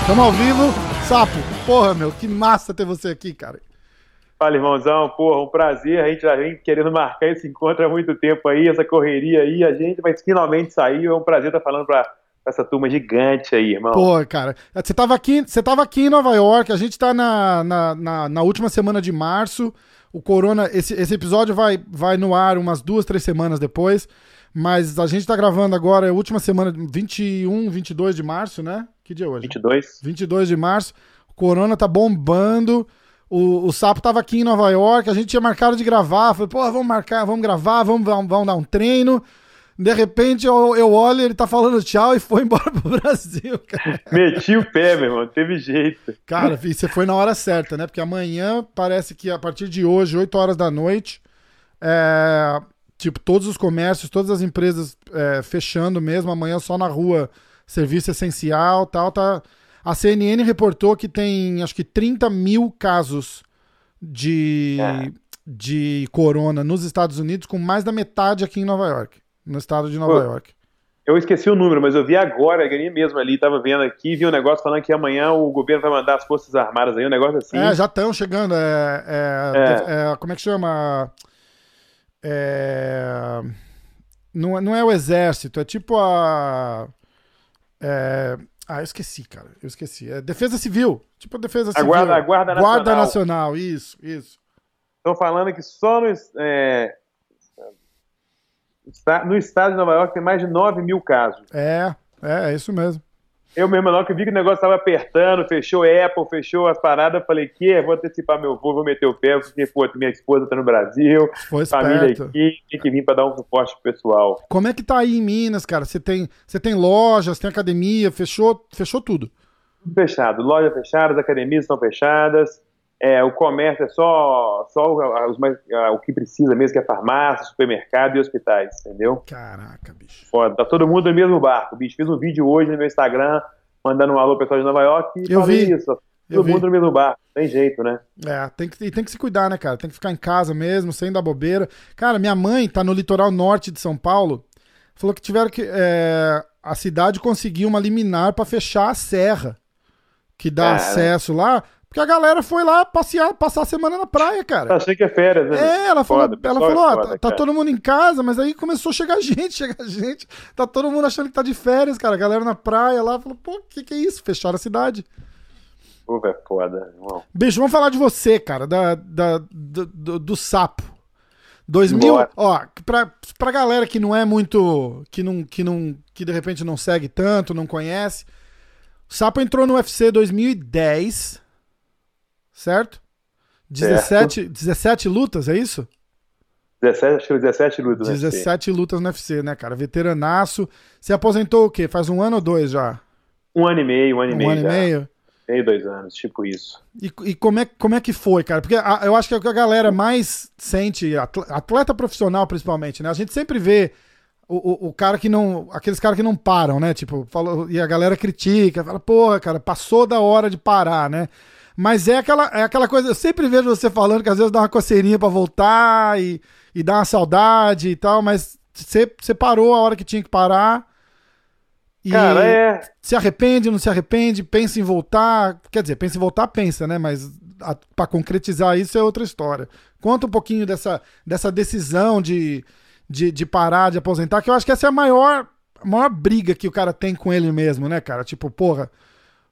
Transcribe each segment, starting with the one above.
Estamos ao vivo. Sapo, porra, meu, que massa ter você aqui, cara. Fala, irmãozão, porra, um prazer. A gente já vem querendo marcar esse encontro há muito tempo aí, essa correria aí. A gente vai finalmente sair. É um prazer estar falando pra essa turma gigante aí, irmão. Pô, cara, você tava aqui, você tava aqui em Nova York, a gente tá na, na, na, na última semana de março. O Corona, esse, esse episódio vai, vai no ar umas duas, três semanas depois. Mas a gente tá gravando agora, é a última semana, 21, 22 de março, né? Que dia é hoje? 22. 22 de março. O Corona tá bombando. O, o Sapo tava aqui em Nova York, a gente tinha marcado de gravar. Falei, pô, vamos marcar, vamos gravar, vamos, vamos, vamos dar um treino. De repente eu, eu olho, ele tá falando tchau e foi embora pro Brasil, cara. Meti o pé, meu irmão, teve jeito. Cara, você foi na hora certa, né? Porque amanhã parece que a partir de hoje, 8 horas da noite, é, tipo, todos os comércios, todas as empresas é, fechando mesmo, amanhã só na rua, serviço essencial tal, tá. A CNN reportou que tem acho que 30 mil casos de, É. de corona nos Estados Unidos, com mais da metade aqui em Nova York. No estado de Nova Pô, York. Eu esqueci o número, mas eu vi agora, eu ganhei mesmo ali, tava vendo aqui, vi um negócio falando que amanhã o governo vai mandar as Forças Armadas aí, um negócio assim. É, já estão chegando. É, é- é- como é que chama? É, não, é- não é o exército, é tipo a. é- ah, eu esqueci, cara. Eu esqueci. É defesa civil. Tipo a defesa A civil. guarda- a Guarda Guarda Nacional. Nacional, isso, isso. Estão falando que só no, é, no estado de Nova York tem mais de 9 mil casos. É, é, é isso mesmo. Eu mesmo, logo que vi que o negócio estava apertando, fechou Apple, fechou as paradas, falei que vou antecipar meu voo, vou meter o pé, porque pô, minha esposa tá no Brasil, Foi família esperto. aqui, tem que vir para dar um suporte pro pessoal. Como é que tá aí em Minas, cara? Você tem, você tem lojas, tem academia, fechou, fechou tudo. Tudo fechado, lojas fechadas, academias estão fechadas, é, o comércio é só, só o, os mais- o que precisa mesmo, que é farmácia, supermercado e hospitais, entendeu? Caraca, bicho. Foda, tá todo mundo no mesmo barco, bicho. Fiz um vídeo hoje no meu Instagram, mandando um alô pro pessoal de Nova York e Eu falei vi. isso. Todo mundo no mesmo barco, tem jeito, né? É, tem que, e tem que se cuidar, né, cara? Tem que ficar em casa mesmo, sem dar bobeira. Cara, minha mãe tá no litoral norte de São Paulo. Falou que tiveram que. é, a cidade conseguiu uma liminar pra fechar a serra que dá Cara. acesso lá, porque a galera foi lá passear, passar a semana na praia, cara. Achei que é férias, né? É, ela falou, Foda, ela é falou, ó, foda, tá, tá todo mundo em casa, mas aí começou a chegar gente, chegar gente. Tá todo mundo achando que tá de férias, cara. A galera na praia lá falou, pô, que que é isso? Fecharam a cidade. Pô, é foda, irmão. Bicho, vamos falar de você, cara, da, da- do, do- do sapo. 2000, Bora. ó, pra, pra galera que não é muito, que não, que não, que de repente não segue tanto, não conhece, o Sapo entrou no UFC 2010, certo? 17, 17 lutas, é isso? 17, acho que foi 17 lutas, né? 17 lutas no UFC, né, cara? Veteranaço. Você aposentou o quê? Faz um ano ou dois já? Um ano e meio, um ano e Um meio. ano e já. meio? Meio, dois anos, tipo isso. E, e como, é, como é que foi, cara? Porque a- eu acho que é o que a galera mais sente, atle- atleta profissional principalmente, né? A gente sempre vê o, o, o cara que não. Aqueles caras que não param, né? Tipo, falou, e a galera critica, fala, porra, cara, passou da hora de parar, né? Mas é aquela, é aquela coisa, eu sempre vejo você falando que às vezes dá uma coceirinha pra voltar e, e dá uma saudade e tal, mas você, você parou a hora que tinha que parar. E Cara, é. se arrepende, não se arrepende, pensa em voltar. Quer dizer, pensa em voltar, pensa, né? Mas a, pra concretizar isso é outra história. Conta um pouquinho dessa, dessa decisão de, de, de parar, de aposentar, que eu acho que essa é a maior, a maior briga que o cara tem com ele mesmo, né, cara? Tipo, porra,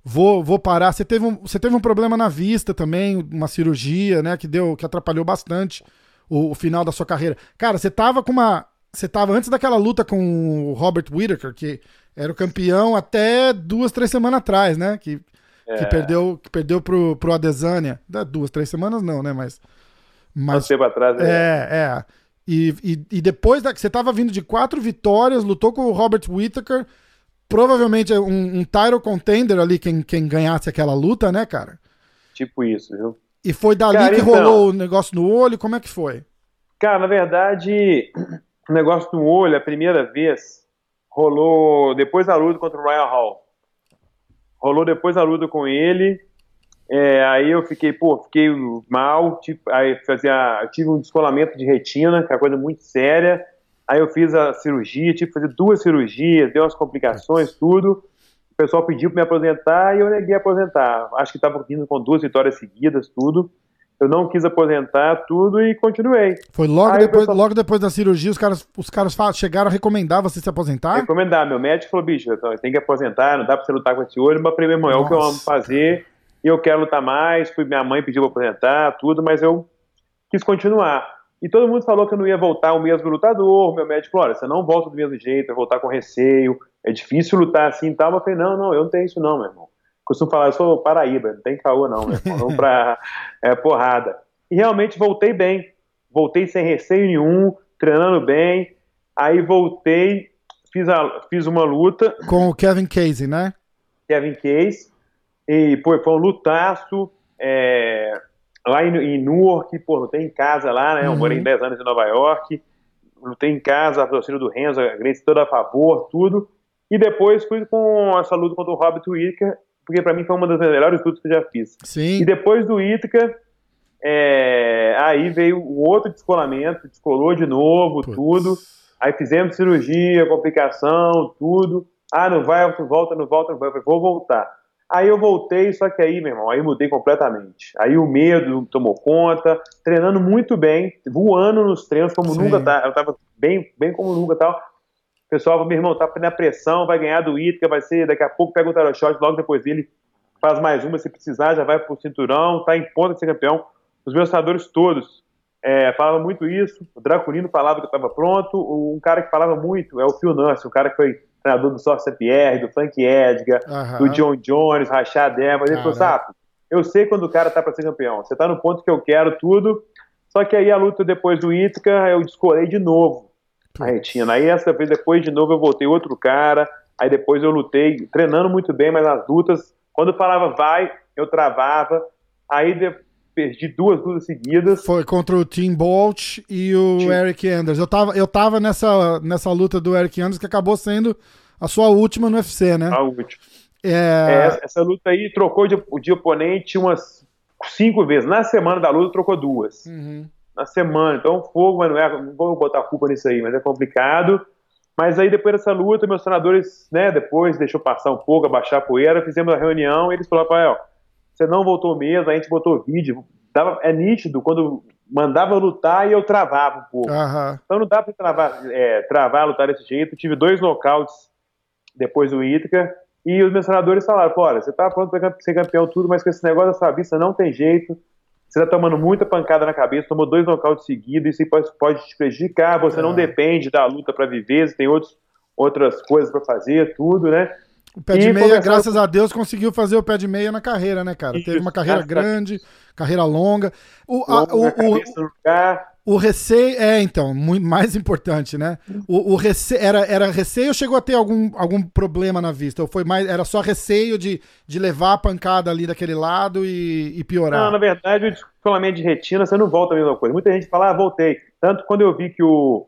vou, vou parar. Você teve, um, você teve um problema na vista também, uma cirurgia, né, que deu, que atrapalhou bastante o, o final da sua carreira. Cara, você tava com uma. Você tava antes daquela luta com o Robert Whittaker, que era o campeão até duas, três semanas atrás, né? Que, que É. perdeu, que perdeu pro, pro Adesanya. Duas, três semanas não, né? Mas. Mas Mas tempo atrás, é. é, é. E, e, e depois da, que você tava vindo de quatro vitórias, lutou com o Robert Whittaker, provavelmente é um, um title contender ali, quem, quem ganhasse aquela luta, né, cara? tipo isso, viu? E foi dali Cara, que então- rolou o negócio no olho, como é que foi? Cara, na verdade, o negócio do olho, a primeira vez, rolou depois da luta contra o Ryan Hall. Rolou depois da luta com ele. É, aí eu fiquei, pô, fiquei mal, tipo, aí fazia, tive um descolamento de retina, que é uma coisa muito séria. Aí eu fiz a cirurgia, tive que fazer duas cirurgias, deu umas complicações, tudo. O pessoal pediu para me aposentar e eu neguei aposentar. Acho que estava vindo com duas vitórias seguidas, tudo. Eu não quis aposentar tudo e continuei. Foi logo, depois, pessoal... logo depois da cirurgia, os caras, os caras chegaram a recomendar você se aposentar? Recomendar. Meu médico falou, bicho, tem que aposentar, não dá para você lutar com esse olho, mas primeiro, irmão, é o que eu amo fazer e eu quero lutar mais. Fui, minha mãe pediu para aposentar, tudo, mas eu quis continuar. E todo mundo falou que eu não ia voltar o mesmo lutador. Meu médico falou: olha, você não volta do mesmo jeito, vai voltar com receio, é difícil lutar assim e tal. Eu falei: não, não, eu não tenho isso não, meu irmão. Costumo falar, eu sou Paraíba, não tem caô não, meu irmão. Vamos pra é, porrada. E realmente voltei bem. Voltei sem receio nenhum, treinando bem. Aí voltei, fiz, a, fiz uma luta. Com o Kevin Casey, né? Kevin Casey. E pô, foi um lutaço. É, lá em, em Newark, pô, lutei em casa lá, né? Eu uhum. morei 10 anos em Nova York. Lutei em casa, a torcida do Renzo, a Grace toda a favor, tudo. E depois fui com essa luta contra o Robert Whittaker, porque para mim foi uma das melhores lutas que eu já fiz. Sim. E depois do Whittaker, é, aí veio o outro descolamento, descolou de novo, Puts. tudo. Aí fizemos cirurgia, complicação, tudo. Ah, não vai, volta, não volta, não vai. Vou voltar. Aí eu voltei, só que aí, meu irmão, aí mudei completamente. Aí o medo tomou conta, treinando muito bem, voando nos treinos como Sim. nunca tá. Eu tava bem, bem como nunca tal. O pessoal, meu irmão, tá na pressão, vai ganhar do Itka, vai ser, daqui a pouco pega o Taroshot, logo depois dele faz mais uma, se precisar, já vai pro cinturão, tá em ponta de ser campeão. Os meus treinadores todos é, falavam muito isso, o Draculino falava que eu estava pronto, um cara que falava muito é o Phil Nance, um cara que foi treinador do Sócio Pierre, do Frank Edgar, do John Jones, Rachad Evans. Ele falou, Sapo, eu sei quando o cara tá para ser campeão. Você tá no ponto que eu quero tudo. Só que aí a luta depois do Ítica, eu descolei de novo a retina. Aí essa vez, depois de novo, eu voltei outro cara. Aí depois eu lutei, treinando muito bem, mas nas lutas, quando falava vai, eu travava. Aí de, perdi duas lutas seguidas. Foi contra o Tim Bolt e o Tim. Eric Anders. Eu tava, eu tava nessa, nessa luta do Eric Anders que acabou sendo a sua última no UFC, né? A última. É... É, essa luta aí trocou de, de, oponente umas cinco vezes. Na semana da luta trocou duas. Uhum. Na semana. Então, fogo, mas não é. Não vou botar culpa nisso aí, mas é complicado. Mas aí depois dessa luta, meus treinadores, né, depois deixou passar um pouco, abaixar a poeira, fizemos a reunião e eles falaram, Rafael, você não voltou mesmo, a gente botou vídeo. Dava, é nítido, quando mandava lutar e eu travava um pouco. Uhum. Então não dá para travar, é, travar, lutar desse jeito. Tive dois nocautes depois do Ítica, e os meus treinadores falaram, olha, você tá pronto para ser campeão tudo, mas com esse negócio da sua vista não tem jeito. Você tá tomando muita pancada na cabeça, tomou dois nocautes seguidos, isso pode, pode te prejudicar, você é. não depende da luta para viver, você tem outros, outras coisas para fazer, tudo, né? O pé de meia, graças a Deus, conseguiu fazer o pé de meia na carreira, né, cara? Isso, Teve uma carreira grande, carreira longa. O, a, o, o, o, receio. É, então, muito mais importante, né? O, o receio. Era, era receio ou chegou a ter algum, algum problema na vista? Ou foi mais. Era só receio de, de levar a pancada ali daquele lado e, e piorar? Não, na verdade, o descolamento de retina, você não volta a mesma coisa. Muita gente fala, ah, voltei. Tanto quando eu vi que o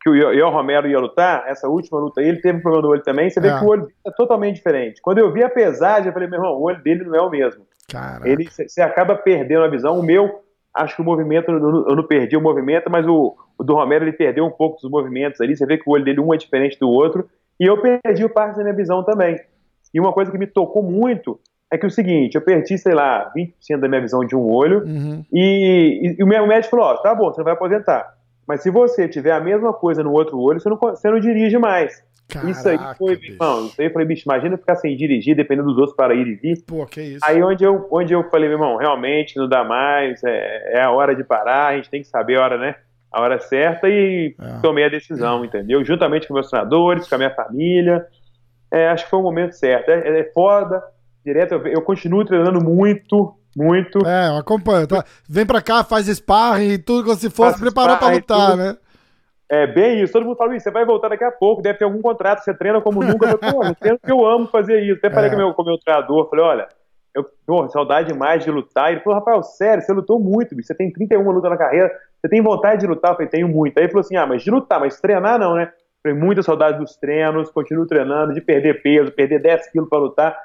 que o Ian Romero ia lutar, essa última luta aí, ele teve um problema no olho também, você vê é. que o olho dele é totalmente diferente. Quando eu vi a pesagem, eu falei, meu irmão, o olho dele não é o mesmo. Caraca. Ele, você acaba perdendo a visão. O meu, acho que o movimento, eu não perdi o movimento, mas o, o do Romero, ele perdeu um pouco dos movimentos ali, você vê que o olho dele um é diferente do outro, e eu perdi parte da minha visão também. E uma coisa que me tocou muito é que o seguinte, eu perdi, sei lá, 20% da minha visão de um olho, uhum. e, e, e, o meu médico falou, ó, tá bom, você não vai aposentar. Mas se você tiver a mesma coisa no outro olho, você não, você não dirige mais. Caraca, isso aí foi, bicho. irmão, isso aí eu falei, bicho, imagina ficar sem dirigir, dependendo dos outros para ir e vir. Pô, que isso. Aí onde eu, onde eu falei, meu irmão, realmente não dá mais, é, é a hora de parar, a gente tem que saber a hora, né? A hora certa e é. tomei a decisão, entendeu? Juntamente com meus treinadores, com a minha família. É, acho que foi o momento certo. É, é foda, direto, eu, eu continuo treinando muito, muito. É, acompanha. Tá? Vem pra cá, faz sparring e tudo como se fosse, preparou pra lutar, né? É bem isso. Todo mundo fala isso. Você vai voltar daqui a pouco, deve ter algum contrato. Você treina como nunca. Eu, Pô, eu treino porque eu amo fazer isso. Até falei é. com, meu, com meu treinador. Falei, olha, eu tenho saudade demais de lutar. Ele falou, Rafael, sério, você lutou muito, bicho. Você tem 31 lutas na carreira. Você tem vontade de lutar? Eu falei, tenho muito. Aí ele falou assim: ah, mas de lutar, mas treinar não, né? Eu falei, muita saudade dos treinos, continuo treinando, de perder peso, perder 10 quilos para lutar.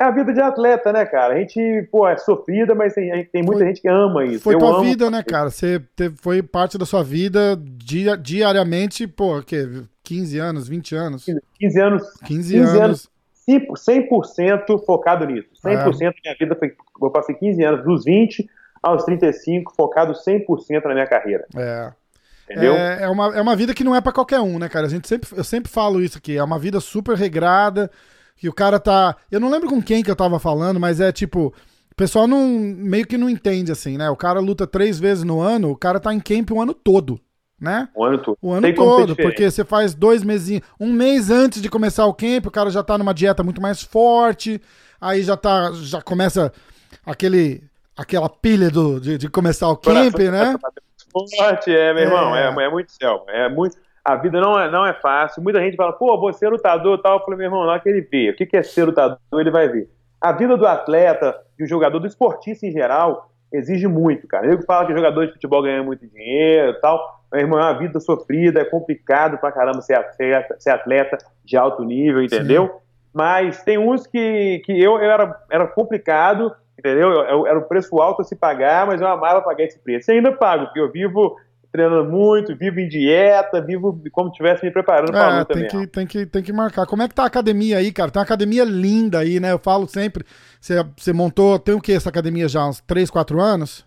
É a vida de atleta, né, cara? A gente, pô, é sofrida, mas tem, tem muita foi, gente que ama isso. Foi Eu tua vida, né, cara? Você teve, foi parte da sua vida dia, diariamente, pô, que 15 anos, 20 anos? 15 anos. 15, 15 anos. 100% focado nisso. 100% é. da minha vida foi. Eu passei 15 anos, dos 20 aos 35, focado 100% na minha carreira. É. Entendeu? É, é, uma, é uma vida que não é para qualquer um, né, cara? A gente sempre, eu sempre falo isso aqui. É uma vida super regrada que o cara tá. Eu não lembro com quem que eu tava falando, mas é tipo. O pessoal não, meio que não entende assim, né? O cara luta três vezes no ano, o cara tá em camp o ano todo, né? O ano todo. O ano Tem todo, porque você faz dois meses, um mês antes de começar o camp, o cara já tá numa dieta muito mais forte, aí já tá, já começa aquele, aquela pilha do, de, de começar o camp, né? Forte, é, meu irmão, é, é, é muito céu, é muito a vida não é, não é fácil. Muita gente fala, pô, você é lutador tal. Eu falei, meu irmão, é que ele vê. O que é ser lutador, ele vai ver. A vida do atleta, do jogador, do esportista em geral, exige muito, cara. Eu que falo que jogador de futebol ganha muito dinheiro e tal. Meu irmão, é uma vida sofrida, é complicado pra caramba ser atleta, ser atleta de alto nível, entendeu? Sim. Mas tem uns que, que eu, eu era, era complicado, entendeu? Eu, eu, era o preço alto a se pagar, mas eu amava pagar esse preço. E ainda pago, porque eu vivo treinando muito, vivo em dieta, vivo como se estivesse me preparando para a luta tem que, tem que Tem que marcar. Como é que tá a academia aí, cara? Tem uma academia linda aí, né? Eu falo sempre. Você, você montou, tem o que essa academia já? Uns 3, 4 anos?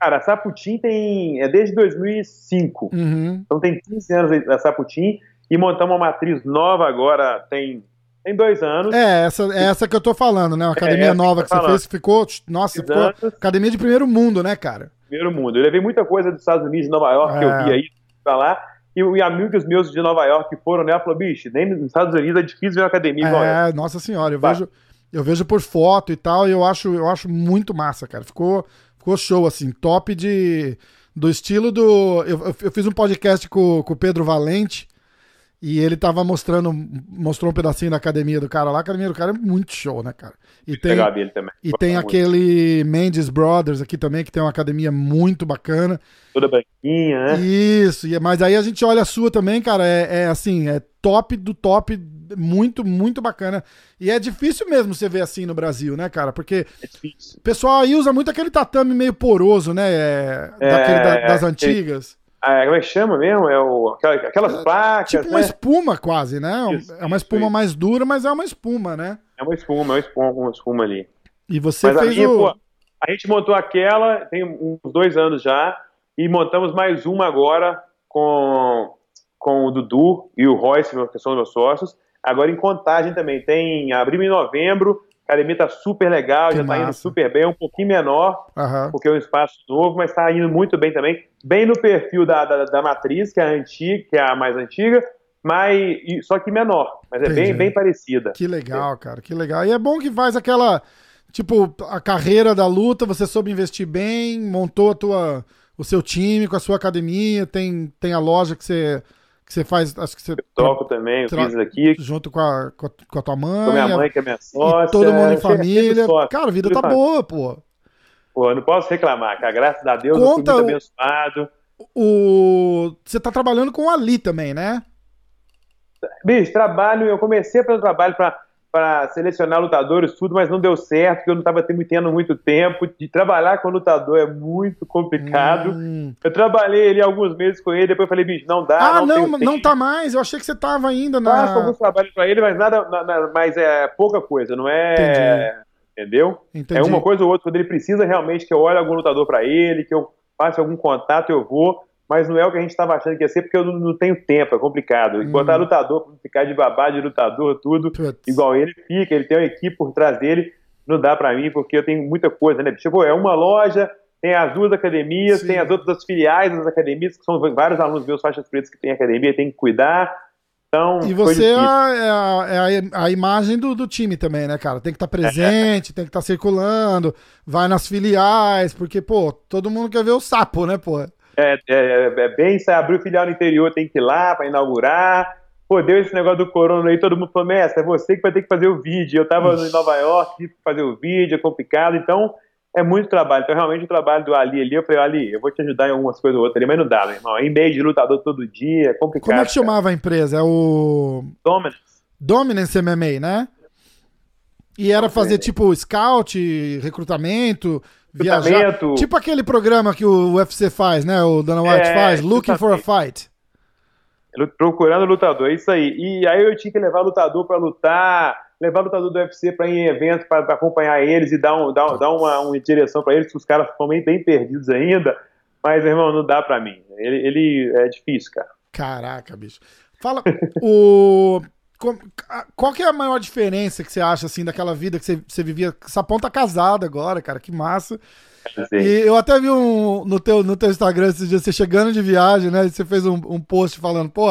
Cara, a Saputim tem. É desde 2005. Uhum. Então tem 15 anos a Saputim. E montamos uma matriz nova agora, tem tem dois anos. É, essa, é essa que eu tô falando, né? Uma academia é nova que, que você fez, ficou. Nossa, ficou. Anos. Academia de primeiro mundo, né, cara? Primeiro mundo. Eu levei muita coisa dos Estados Unidos, de Nova York, é. que eu vi é. aí, pra lá. E, e, amigos meus de Nova York que foram, né? Falou, bicho, nem nos Estados Unidos é difícil ver uma academia igual É, essa. nossa senhora, eu vejo, eu vejo por foto e tal, e eu acho, eu acho muito massa, cara. Ficou, ficou show, assim, top de. Do estilo do. Eu, eu fiz um podcast com, com o Pedro Valente. E ele tava mostrando, mostrou um pedacinho da academia do cara lá. A academia do cara é muito show, né, cara? E tem. E tem aquele Mendes Brothers aqui também, que tem uma academia muito bacana. Toda branquinha, né? Isso, mas aí a gente olha a sua também, cara, é, é assim, é top do top, muito, muito bacana. E é difícil mesmo você ver assim no Brasil, né, cara? Porque é o pessoal aí usa muito aquele tatame meio poroso, né? É, daquele da, das antigas. É, como é que chama mesmo? É o, aquelas é, placas. Tipo uma né? espuma, quase, né? Isso, é uma espuma isso. mais dura, mas é uma espuma, né? É uma espuma, é uma espuma, uma espuma ali. E você mas fez a, o... pô, a gente montou aquela, tem uns dois anos já, e montamos mais uma agora com, com o Dudu e o Royce, que são meus sócios. Agora em contagem também. Tem abril em novembro, a academia tá super legal, que já massa. tá indo super bem, é um pouquinho menor, uhum. porque é um espaço novo, mas tá indo muito bem também. Bem no perfil da, da, da matriz, que é a antiga, que é a mais antiga, mas só que menor, mas é bem, bem parecida. Que legal, cara, que legal. E é bom que faz aquela, tipo, a carreira da luta, você soube investir bem, montou a tua, o seu time com a sua academia, tem, tem a loja que você que você faz, acho que você... Eu toco também, eu fiz aqui. Junto com a, com a, tua mãe. Com a minha mãe, que é minha sócia. todo mundo em família. Cara, a vida tá boa, pô. Pô, eu não posso reclamar, cara. Graças a Deus, Conta eu fui muito abençoado. O... Você tá trabalhando com o Ali também, né? Bicho, trabalho, eu comecei pelo trabalho para selecionar lutadores, tudo, mas não deu certo, porque eu não estava tendo muito tempo. De trabalhar com lutador é muito complicado. Hum. Eu trabalhei ali alguns meses com ele, depois falei, bicho, não dá. Ah, não, não, não tá mais. Eu achei que você tava ainda na. Faço alguns trabalhos para ele, mas nada, nada, mas é pouca coisa, não é. Entendi. Entendeu? Entendi. É uma coisa ou outra, quando ele precisa realmente que eu olhe algum lutador para ele, que eu faça algum contato, eu vou mas não é o que a gente estava achando que ia ser, porque eu não, não tenho tempo, é complicado. Hum. Botar lutador, ficar de babá de lutador, tudo, Putz. igual ele fica, ele tem uma equipe por trás dele, não dá para mim, porque eu tenho muita coisa, né? Tipo, é uma loja, tem as duas academias, Sim. tem as outras filiais das academias, que são vários alunos meus, faixas pretas, que tem academia, tem que cuidar. Então, e você é a, é, a, é a, imagem do, do, time também, né, cara? Tem que estar tá presente, tem que estar tá circulando, vai nas filiais, porque, pô, todo mundo quer ver o sapo, né, pô? É, é, é bem, se abrir o filial no interior, tem que ir lá para inaugurar. Pô, deu esse negócio do corona aí, todo mundo falou, mestre, é você que vai ter que fazer o vídeo. Eu tava Ixi. em Nova York, tive que fazer o vídeo, é complicado, então é muito trabalho. Então, realmente, o trabalho do Ali ali, eu falei, Ali, eu vou te ajudar em algumas coisas ou outras ali, mas não dá, meu irmão. Em meio de lutador todo dia, é complicado. Como é que chamava cara. a empresa? É o. Dominance. Dominance MMA, né? E era fazer tipo scout, recrutamento, viajar. Tipo aquele programa que o UFC faz, né? O Dana White é, faz, Looking for a Fight. Procurando lutador, é isso aí. E aí eu tinha que levar lutador para lutar, levar lutador do UFC para ir em eventos para acompanhar eles e dar, um, dar, dar uma, uma direção para eles, que os caras estão bem, bem perdidos ainda. Mas, irmão, não dá para mim. Ele, ele é difícil, cara. Caraca, bicho. Fala, o qual que é a maior diferença que você acha, assim, daquela vida que você, você vivia? Essa ponta casada agora, cara, que massa. Sim. E eu até vi um, no, teu, no teu Instagram esses dias, você chegando de viagem, né? Você fez um, um post falando, pô,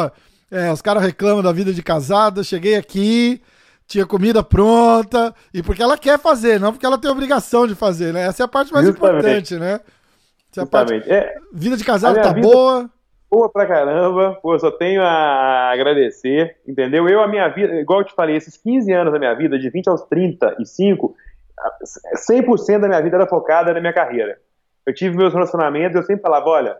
é, os caras reclamam da vida de casada, cheguei aqui, tinha comida pronta, e porque ela quer fazer, não porque ela tem obrigação de fazer, né? Essa é a parte mais Justamente. importante, né? Essa é a parte... É, vida de casada tá vida... boa boa pra caramba, pô, só tenho a agradecer, entendeu? Eu, a minha vida, igual eu te falei, esses 15 anos da minha vida, de 20 aos 35, 100% da minha vida era focada na minha carreira. Eu tive meus relacionamentos, eu sempre falava, olha,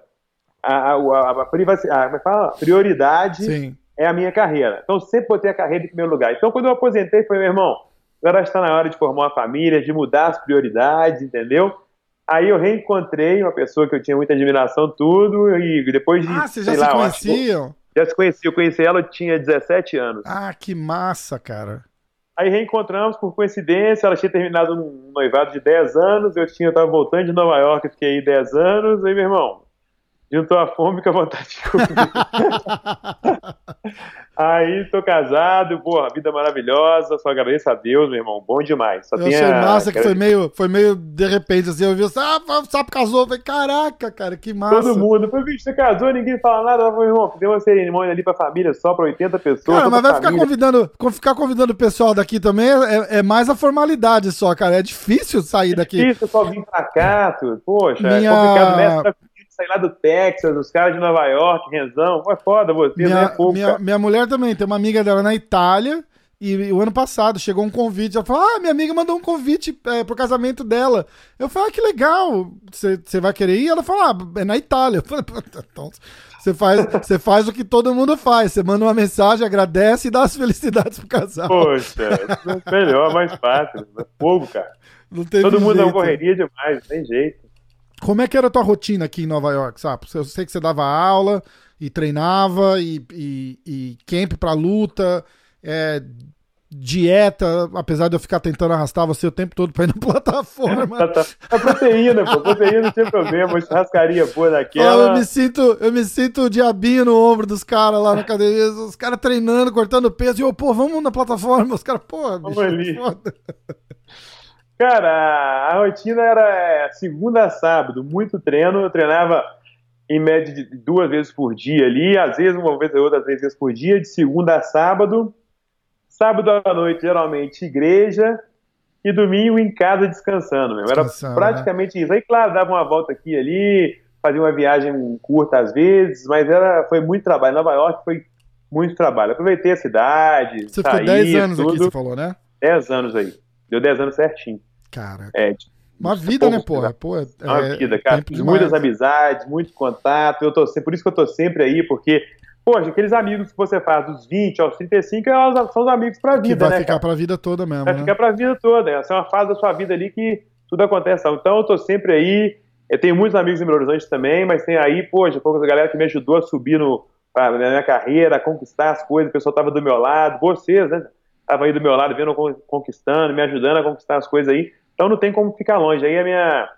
a, a, a, a, privacidade, é a prioridade Sim. É a minha carreira. Então, sempre botei a carreira em primeiro lugar. Então, quando eu aposentei, foi, meu irmão, agora está na hora de formar uma família, de mudar as prioridades, entendeu? Aí eu reencontrei uma pessoa que eu tinha muita admiração, tudo, e depois de. Ah, vocês já se lá, conheciam? já se conhecia, eu conheci ela, eu tinha 17 anos. Ah, que massa, cara. Aí reencontramos por coincidência, ela tinha terminado um noivado de 10 anos, eu tinha, eu tava voltando de Nova York, fiquei aí 10 anos, aí meu irmão, juntou a fome com a vontade de comer. Aí tô casado, porra, vida maravilhosa, só agradeço a Deus, meu irmão, bom demais. Só eu achei a... massa que foi meio, foi meio de repente, assim, eu vi, ah, o Sapo casou, eu falei, caraca, cara, que massa. Todo mundo, foi, bicho, você casou, ninguém fala nada, eu falei, irmão, deu uma cerimônia ali pra família só pra 80 pessoas. Cara, mas vai ficar convidando, ficar convidando o pessoal daqui também é, é, mais a formalidade só, cara, é difícil sair daqui. É difícil só vir pra cá, tu, poxa, é Minha... é complicado mesmo sair lá do Texas, os caras de Nova York, Renzão, foi foda você, minha, né? Pouco, minha, minha, mulher também, tem uma amiga dela na Itália, e, e, o ano passado chegou um convite, ela falou, ah, minha amiga mandou um convite é, pro casamento dela. Eu falei, ah, que legal, você vai querer ir? Ela falou, ah, é na Itália. Eu falei, então, você faz, você faz o que todo mundo faz. Você manda uma mensagem, agradece e dá as felicidades pro casal. Poxa, é melhor, mais fácil. Fogo, cara. Todo mundo jeito. correria demais, não tem jeito. Como é que era a tua rotina aqui em Nova York, sabe? Eu sei que você dava aula e treinava e, e, e camp pra luta, é, dieta, apesar de eu ficar tentando arrastar você o tempo todo pra ir na plataforma. Tá, tá. proteína, pô, proteína não tem problema, churrascaria boa daquela. eu me sinto, eu me sinto diabinho no ombro dos caras lá na academia, os caras treinando, cortando peso, e eu, pô, vamos na plataforma, os caras, pô, bicho, vamos ali. Foda. Cara, a rotina era é, segunda a sábado, muito treino. Eu treinava em média de duas vezes por dia ali, às vezes uma vez ou outra, três vezes por dia, de segunda a sábado. Sábado à noite, geralmente, igreja. E domingo em casa descansando mesmo. Era né? praticamente né? isso. Aí, claro, dava uma volta aqui e ali, fazia uma viagem curta às vezes, mas era, foi muito trabalho. Nova York foi muito trabalho. Aproveitei a cidade. Você saí, ficou 10 anos tudo. aqui, você falou, né? 10 anos aí. Deu 10 anos certinho. Cara. É, uma vida, né, porra? Pô, é, uma vida, cara. Muitas amizades, muito contato. Eu tô, por isso que eu tô sempre aí, porque, poxa, aqueles amigos que você faz dos 20 aos 35 são os amigos pra vida, que vai né? Vai ficar cara? pra vida toda mesmo. Vai né? ficar pra vida toda. Essa é uma fase da sua vida ali que tudo acontece. Então eu tô sempre aí. Eu tenho muitos amigos em Belo Horizonte também, mas tem aí, poxa, pouca galera que me ajudou a subir no, na minha carreira, a conquistar as coisas, o pessoal tava do meu lado, vocês, né? Tava aí do meu lado, vendo, conquistando, me ajudando a conquistar as coisas aí. Então não tem como ficar longe. Aí a minha.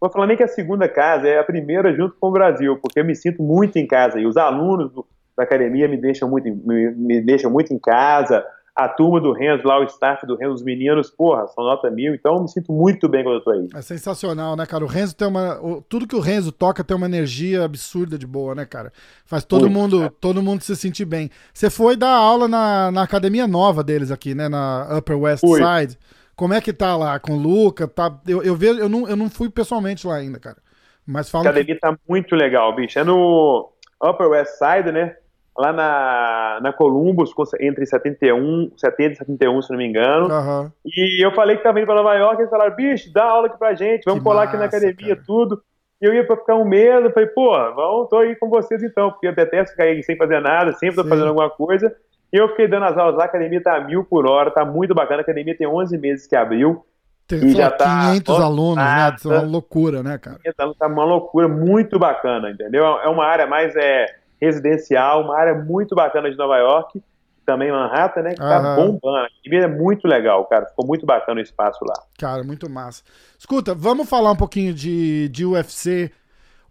Vou falar nem que a segunda casa é a primeira junto com o Brasil, porque eu me sinto muito em casa. E os alunos do, da academia me deixam muito, me, me deixam muito em casa. A turma do Renzo, lá o staff do Renzo, os meninos, porra, são nota mil, então eu me sinto muito bem quando eu tô aí. É sensacional, né, cara? O Renzo tem uma. Tudo que o Renzo toca tem uma energia absurda de boa, né, cara? Faz todo muito, mundo cara. todo mundo se sentir bem. Você foi dar aula na, na academia nova deles aqui, né? Na Upper West Fui. Side. Como é que tá lá com o Luca? Tá, eu, eu, vejo, eu, não, eu não fui pessoalmente lá ainda, cara. Mas fala. A academia que... tá muito legal, bicho. É no Upper West Side, né? Lá na, na Columbus, entre 71, 70 e 71, se não me engano. Uhum. E eu falei que tava indo pra Nova York, eles falaram, bicho, dá aula aqui pra gente, vamos que colar massa, aqui na academia, cara. tudo. E eu ia pra ficar um mês, eu falei, pô, vamos, tô aí com vocês então, porque eu detesto ficar aí sem fazer nada, sempre tô Sim. fazendo alguma coisa. E eu fiquei dando as aulas lá, a academia tá a mil por hora, tá muito bacana. A academia tem 11 meses que abriu. Tem e já tá 500 alunos, né? Isso é uma loucura, né, cara? Tá uma loucura muito bacana, entendeu? É uma área mais é, residencial, uma área muito bacana de Nova York, também Manhattan, né? Que tá bombando. E é muito legal, cara. Ficou muito bacana o espaço lá. Cara, muito massa. Escuta, vamos falar um pouquinho de, de UFC.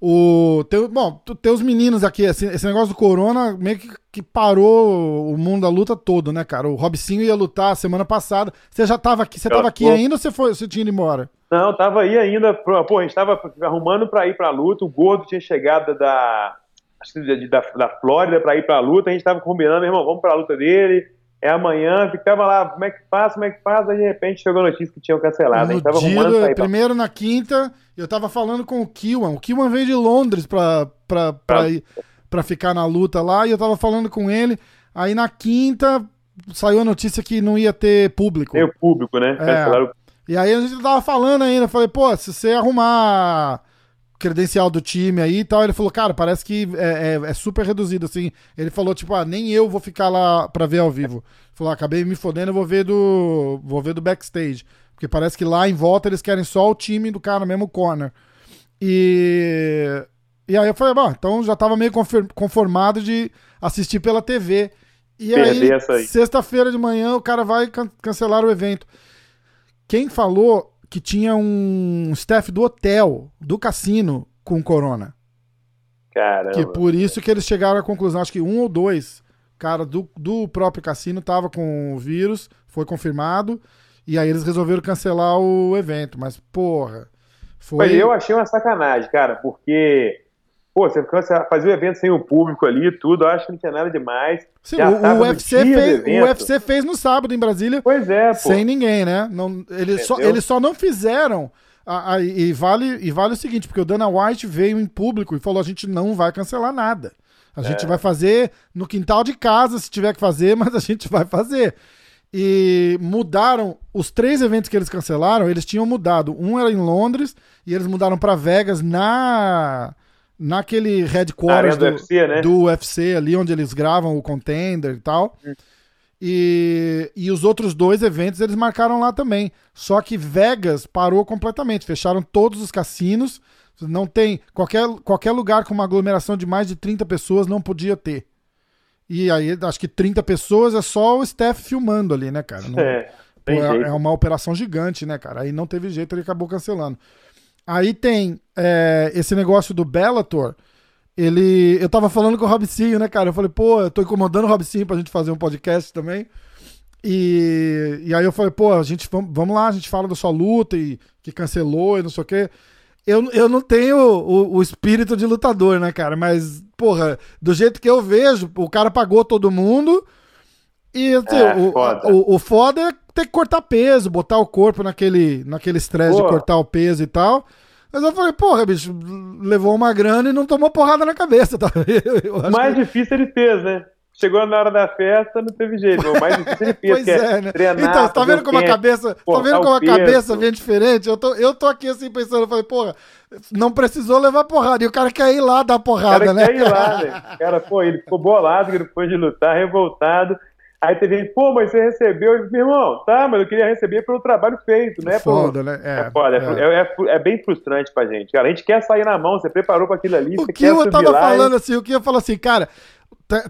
O, teu, bom, teus meninos aqui, esse, esse, negócio do corona meio que, que, parou o mundo da luta todo, né, cara? O Robicinho ia lutar semana passada. Você já tava aqui, você tava aqui ainda ou você, foi, você tinha ido embora? Não, tava aí ainda. Pô, a gente tava arrumando pra ir pra luta. O Gordo tinha chegado da, que da, da Flórida para ir para a luta, a gente estava combinando, irmão, vamos para a luta dele, é amanhã, ficava lá, como é que faz, como é que faz, aí de repente chegou a notícia que tinham cancelado. No tava dia, pra Primeiro na quinta, eu tava falando com o Kiwan, o Kiwan veio de Londres pra, pra, pra, ir, pra ficar na luta lá, e eu tava falando com ele, aí na quinta saiu a notícia que não ia ter público. Tem o público, né? É. Cancelaram. E aí a gente tava falando ainda, falei, pô, se você arrumar credencial do time aí e tal. Ele falou, cara, parece que é, é, é, super reduzido, assim. Ele falou, tipo, ah, nem eu vou ficar lá pra ver ao vivo. Ele falou, ah, acabei me fodendo, eu vou ver do. Vou ver do backstage. Porque parece que lá em volta eles querem só o time do cara mesmo corner. E. E aí eu falei, bom, então já tava meio conformado de assistir pela TV. E aí, aí. sexta-feira de manhã, o cara vai can cancelar o evento. Quem falou que tinha um staff do hotel, do cassino, com corona. Caramba. Que por isso que eles chegaram à conclusão, acho que um ou dois cara do, do próprio cassino tava com o vírus, foi confirmado, e aí eles resolveram cancelar o evento. Mas, porra. Foi... Mas eu achei uma sacanagem, cara, porque Pô, você fazia o evento sem o público ali e tudo, eu acho que não tinha nada demais. Sim, o, o, UFC fez, o UFC fez no sábado em Brasília. Pois é, pô. Sem ninguém, né? Não, eles, só, eles só não fizeram. A, a, e, vale, e vale o seguinte, porque o Dana White veio em público e falou: a gente não vai cancelar nada. A é. gente vai fazer no quintal de casa, se tiver que fazer, mas a gente vai fazer. E mudaram os três eventos que eles cancelaram, eles tinham mudado. Um era em Londres e eles mudaram para Vegas na naquele headquarters do, do, UFC, né? do, UFC, ali onde eles gravam o Contender e tal. Hum. E, e os outros dois eventos eles marcaram lá também. Só que Vegas parou completamente, fecharam todos os cassinos. Não tem. Qualquer, qualquer lugar com uma aglomeração de mais de 30 pessoas não podia ter. E aí, acho que 30 pessoas é só o staff filmando ali, né, cara? Não, é, pô, é, é, uma operação gigante, né, cara? Aí não teve jeito, ele acabou cancelando. Aí tem é, esse negócio do Bellator. Ele. Eu tava falando com o Robicinho, né, cara? Eu falei, pô, eu tô incomodando o Robicinho pra gente fazer um podcast também. E, e aí eu falei, pô, a gente vamos lá, a gente fala da sua luta e que cancelou e não sei o quê. Eu, eu não tenho o, o, espírito de lutador, né, cara? Mas, porra, do jeito que eu vejo, o cara pagou todo mundo. E assim, é, o, foda. O, o, foda é ter que cortar peso, botar o corpo naquele naquele estresse de cortar o peso e tal. Mas eu falei, porra, bicho, levou uma grana e não tomou porrada na cabeça. Tá? O mais que... difícil ele fez, né? Chegou na hora da festa, não teve jeito. O mais difícil ele fez, pois que é, é né? treinar, Então, tá vendo como a cabeça, tá vendo como a cabeça vem diferente? Eu tô, eu tô aqui assim pensando, eu falei, porra, não precisou levar porrada. E o cara quer ir lá dar porrada, o cara né? quer ir lá, né? O cara, pô, ele ficou bolado, ele foi de lutar, revoltado. Aí teve gente, pô, mas você recebeu. Disse, meu irmão, tá, mas eu queria receber pelo trabalho feito, né? Foda, né? É, é foda, é. É, é, é, bem frustrante pra gente, cara. A gente quer sair na mão, você preparou pra aquilo ali, o você que eu tava falando e... assim, o que eu falo assim, cara,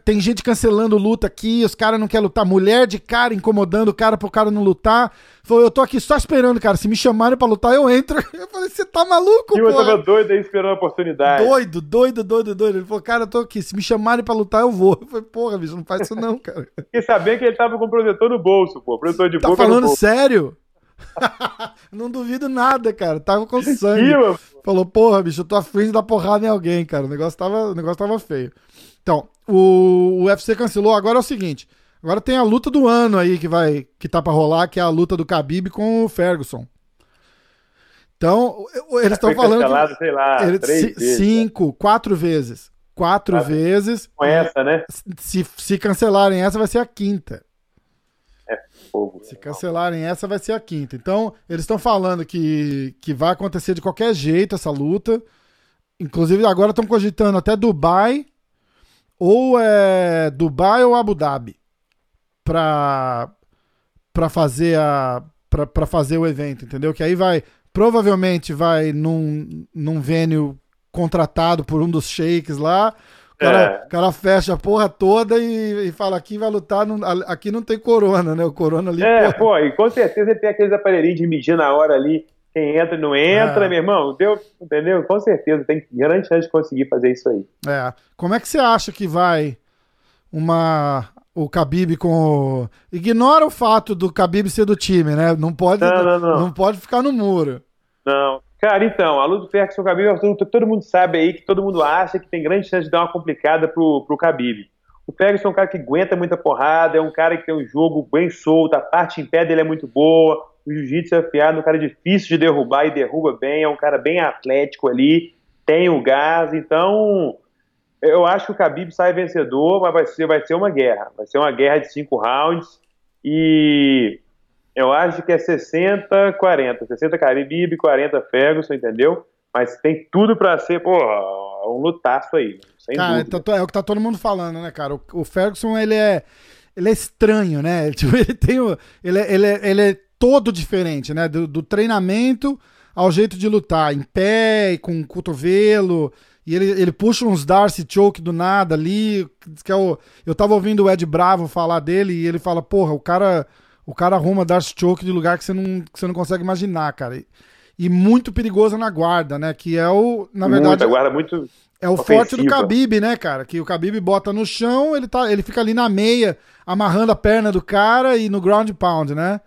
tem gente cancelando luta aqui, os caras não querem lutar. Mulher de cara incomodando o cara pro cara não lutar. Falou, eu tô aqui só esperando, cara. Se me chamarem pra lutar, eu entro. Eu falei, você tá maluco, pô? eu tava doido aí esperando a oportunidade. Doido, doido, doido, doido. Ele falou, cara, eu tô aqui. Se me chamarem pra lutar, eu vou. Eu falei, porra, bicho, não faz isso não, cara. Fiquei sabendo que ele tava com o protetor no bolso, pô. Protetor de tá boca falando sério? não duvido nada, cara. Tava com sangue. Falou, porra, bicho, eu tô afim de dar porrada em alguém, cara. O negócio tava, o negócio tava feio. Então, o, o UFC cancelou. Agora é o seguinte. Agora tem a luta do ano aí que vai que tá para rolar, que é a luta do Khabib com o Ferguson. Então, eles estão falando que, sei lá, ele, três vezes, cinco, né? quatro vezes. Quatro ah, vezes. Com essa, né? Se, se cancelarem essa, vai ser a quinta. Se cancelarem essa, vai ser a quinta. Então, eles estão falando que, que vai acontecer de qualquer jeito essa luta. Inclusive, agora estão cogitando até Dubai ou é Dubai ou Abu Dhabi. pra, pra fazer a. Pra, pra fazer o evento, entendeu? Que aí vai. Provavelmente vai num, num venue contratado por um dos shakes lá. O cara, é. cara fecha a porra toda e, e fala: aqui vai lutar, não, aqui não tem corona, né? O corona ali. É, porra. pô, e com certeza tem aqueles aparelhinhos de medir na hora ali. Quem entra e não entra, é. meu irmão, deu, entendeu? Com certeza, tem grande chance de conseguir fazer isso aí. É. Como é que você acha que vai uma o Khabib com o... ignora o fato do Khabib ser do time, né? Não pode não, não, não. não pode ficar no muro. Não. Cara, então, a luta do Ferguson Khabib, todo, todo mundo sabe aí que todo mundo acha que tem grande chance de dar uma complicada pro, pro Khabib. O Ferguson é um cara que aguenta muita porrada, é um cara que tem um jogo bem solto, a parte em pé dele é muito boa, o jiu-jitsu é afiado, um cara difícil de derrubar e derruba bem, é um cara bem atlético ali, tem o gás, então eu acho que o Khabib sai vencedor, mas vai ser, vai ser uma guerra, vai ser uma guerra de cinco rounds e eu acho que é 60, 40. 60 Caribe, 40 Ferguson, entendeu? Mas tem tudo para ser, pô, um lutaço aí. Sem cara, dúvida. Tá é o que tá todo mundo falando, né, cara? O, o Ferguson, ele é, ele é estranho, né? Tipo, ele tem o, ele, é, ele, é, ele é todo diferente, né? Do, do treinamento ao jeito de lutar, em pé, com cotovelo. E ele, ele puxa uns Darcy Choke do nada ali. Que é o, eu tava ouvindo o Ed Bravo falar dele e ele fala: Porra, o cara o cara arruma Darcy Choke de lugar que você não, que você não consegue imaginar, cara. E, e muito perigoso na guarda, né? Que é o, na verdade, muito, guarda muito é o ofensiva. forte do Khabib, né, cara? Que o Khabib bota no chão, ele tá, ele fica ali na meia, amarrando a perna do cara e no ground pound, né?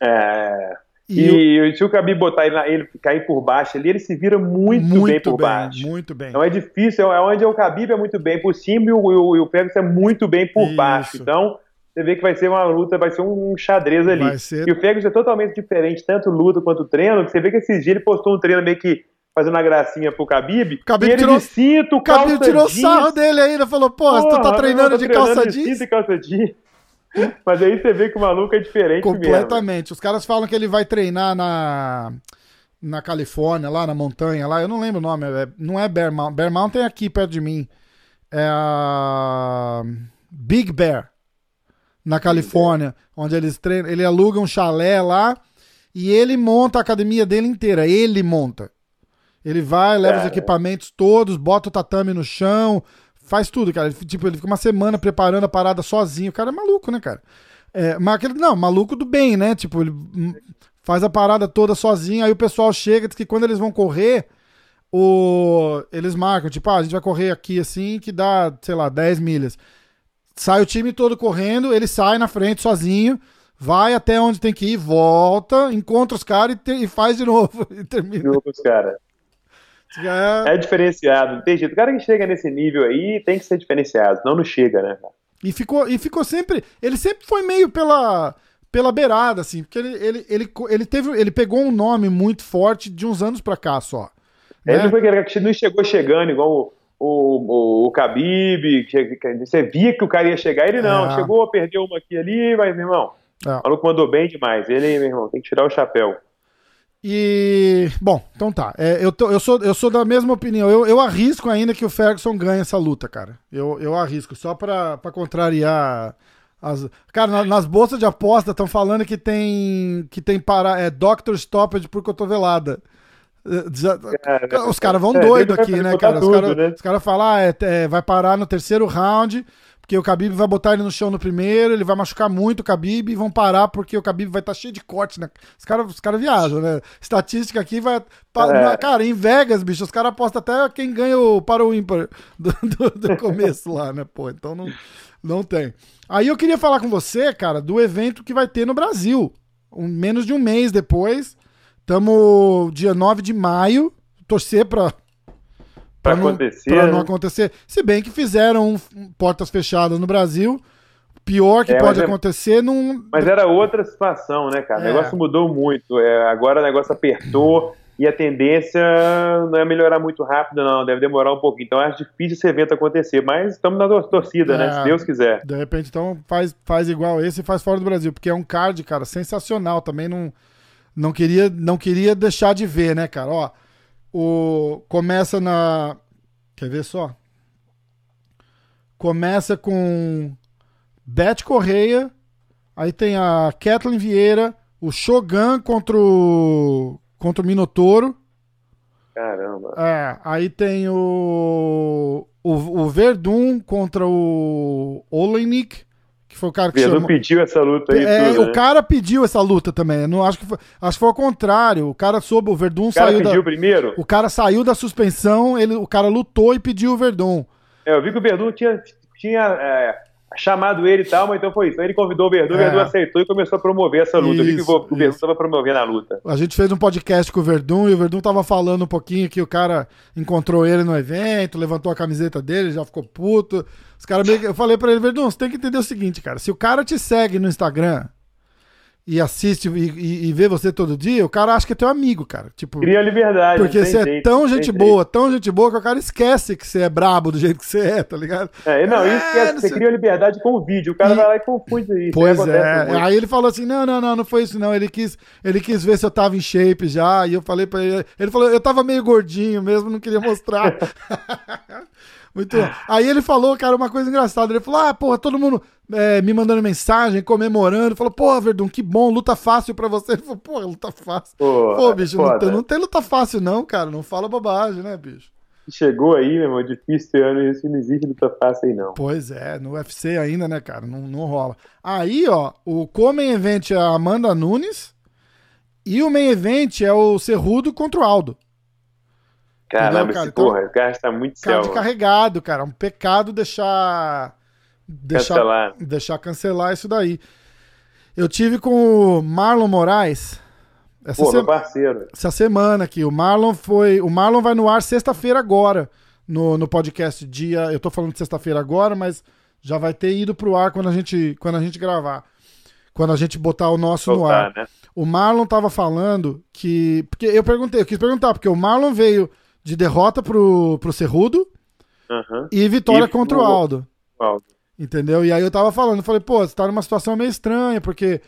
É. E, e o... se o Khabib botar ele, ele cair por baixo ali, ele se vira muito, muito bem por bem, baixo. Muito bem. Então é difícil, é onde o Khabib é muito bem por cima e o, o, o Ferguson é muito bem por Isso. baixo. Então você vê que vai ser uma luta, vai ser um xadrez ali. Ser... E o Ferguson é totalmente diferente, tanto luta quanto treino, que você vê que esses dias ele postou um treino meio que fazendo a gracinha pro Khabib, Khabib e ele tirou, de cinto, calça Khabib tirou jeans. sarro dele ainda, falou, pô, Porra, tu tá treinando de calça de jeans? Cinto e calça jeans. Mas aí você vê que o maluco é diferente Completamente. Mesmo. Os caras falam que ele vai treinar na na Califórnia, lá na montanha, lá, eu não lembro o nome, é, não é Bear Mountain, Bear Mountain é aqui perto de mim. É a Big Bear na Califórnia, onde eles treinam, ele aluga um chalé lá e ele monta a academia dele inteira, ele monta. Ele vai, leva é. os equipamentos todos, bota o tatame no chão, faz tudo, cara. Ele, tipo, ele fica uma semana preparando a parada sozinho. O cara é maluco, né, cara? É, mas aquele, não, maluco do bem, né? Tipo, ele faz a parada toda sozinho, aí o pessoal chega, diz que quando eles vão correr, o... eles marcam, tipo, ah, a gente vai correr aqui assim, que dá, sei lá, 10 milhas. Sai o time todo correndo, ele sai na frente sozinho, vai até onde tem que ir, volta, encontra os caras e, e, faz de novo. E termina. os caras. É... é... diferenciado, não tem jeito. O cara que chega nesse nível aí tem que ser diferenciado, senão não chega, né? E ficou, e ficou sempre. Ele sempre foi meio pela, pela beirada, assim, porque ele, ele, ele, ele, teve, ele pegou um nome muito forte de uns anos pra cá só. Né? Ele foi aquele que não chegou chegando, igual o, o, o Khabib, que, você via que o cara ia chegar, ele não, é. chegou, perdeu uma aqui ali, mas, meu irmão, é. o maluco mandou bem demais. Ele, meu irmão, tem que tirar o chapéu. E, bom, então tá. É, eu, tô, eu, sou, eu sou da mesma opinião. Eu, eu arrisco ainda que o Ferguson ganhe essa luta, cara. Eu, eu arrisco, só pra, pra contrariar. As... Cara, na, nas bolsas de aposta estão falando que tem que tem para é Doctor Stoppage por cotovelada. Já, cara, os caras vão é, doido aqui, né, cara? Tudo, os caras né? cara falam, ah, é, é, vai parar no terceiro round, porque o Khabib vai botar ele no chão no primeiro, ele vai machucar muito o Khabib e vão parar porque o Khabib vai estar tá cheio de corte, né? Os caras os cara viajam, né? Estatística aqui vai... É. Cara, em Vegas, bicho, os caras apostam até quem ganha o para o ímpar do, do, do começo lá, né? Pô, então não, não tem. Aí eu queria falar com você, cara, do evento que vai ter no Brasil. Um, menos de um mês depois Estamos dia 9 de maio. Torcer para para acontecer. Para não né? acontecer. Se bem que fizeram portas fechadas no Brasil. Pior que é, pode é- acontecer num. Mas era outra situação, né, cara? É. O negócio mudou muito. É, agora o negócio apertou e a tendência não é melhorar muito rápido, não. Deve demorar um pouco. Então acho difícil esse evento acontecer. Mas estamos na torcida, né? Se é, Deus quiser. De repente, então faz, faz igual esse e faz fora do Brasil. Porque é um card, cara, sensacional. Também não não queria, não queria deixar de ver, né, cara? Ó, o começa na Quer ver só? Começa com Beth Correia Aí tem a Kathleen Vieira, o Shogun contra o, contra o Minotouro. Caramba. É, aí tem o, o, o Verdun contra o Olenik, que foi o cara que Verdun chamou... pediu essa luta aí. É, tudo, o né? cara pediu essa luta também. Eu Não acho que foi, acho que foi ao contrário. O cara soube, o Verdun O cara saiu pediu da, primeiro? o cara saiu da suspensão, ele, o cara lutou e pediu o Verdun. É, eu vi que o Verdun tinha, tinha é, chamado ele e tal, mas então foi isso. Então ele convidou o Verdun, o É. Verdun aceitou e começou a promover essa luta. Isso, o o Verdun estava promovendo a luta. A gente fez um podcast com o Verdun e o Verdun tava falando um pouquinho que o cara encontrou ele no evento, levantou a camiseta dele, já ficou puto. Os caras meio que- Eu falei pra ele, Verdun, você tem que entender o seguinte, cara. Se o cara te segue no Instagram e assiste e, e- vê você todo dia, o cara acha que é teu amigo, cara. Tipo, Cria liberdade. porque não tem você é jeito, tão não tem gente jeito. boa, tão gente boa, que o cara esquece que você é brabo do jeito que você é, tá ligado? É, não, É, é, não você cria liberdade com o vídeo. O cara E- vai lá e confunde isso. Pois Isso acontece é. muito. Aí ele falou assim: não, não, não, não foi isso, não. Ele quis, ele quis ver se eu tava em shape já. E eu falei pra ele. Ele falou, eu tava meio gordinho mesmo, não queria mostrar. Muito bom. Aí ele falou, cara, uma coisa engraçada. Ele falou: ah, porra, todo mundo é, me mandando mensagem, comemorando. Falou, porra, Verdun, que bom, luta fácil pra você. Ele falou, porra, luta fácil. Pô, Pô, bicho, não tem, não tem luta fácil, não, cara. Não fala bobagem, né, bicho? Chegou aí, meu irmão, difícil esse ano, isso não existe luta fácil aí, não. Pois é, no UFC ainda, né, cara? Não, não rola. Aí, ó, o co-main event é a Amanda Nunes e o main event é o Cerrudo contra o Aldo. Caramba, cara? esse Então- porra, o cara está muito Cara, de carregado, cara. É um pecado deixar. Deixar Cancelar. deixar cancelar isso daí. Eu tive com o Marlon Moraes essa, Pô, parceiro. essa semana aqui. O Marlon foi. O Marlon vai no ar sexta-feira agora. No, no podcast dia. Eu tô falando de sexta-feira agora, mas já vai ter ido pro ar quando a gente, quando a gente gravar. Quando a gente botar o nosso no ar. Soltar, né? O Marlon tava falando que. Porque eu perguntei, eu quis perguntar, porque o Marlon veio de derrota pro, pro Cerrudo Aham. e vitória E contra o Aldo. Aldo. Entendeu? E aí eu tava falando, falei, pô, você tá numa situação meio estranha, porque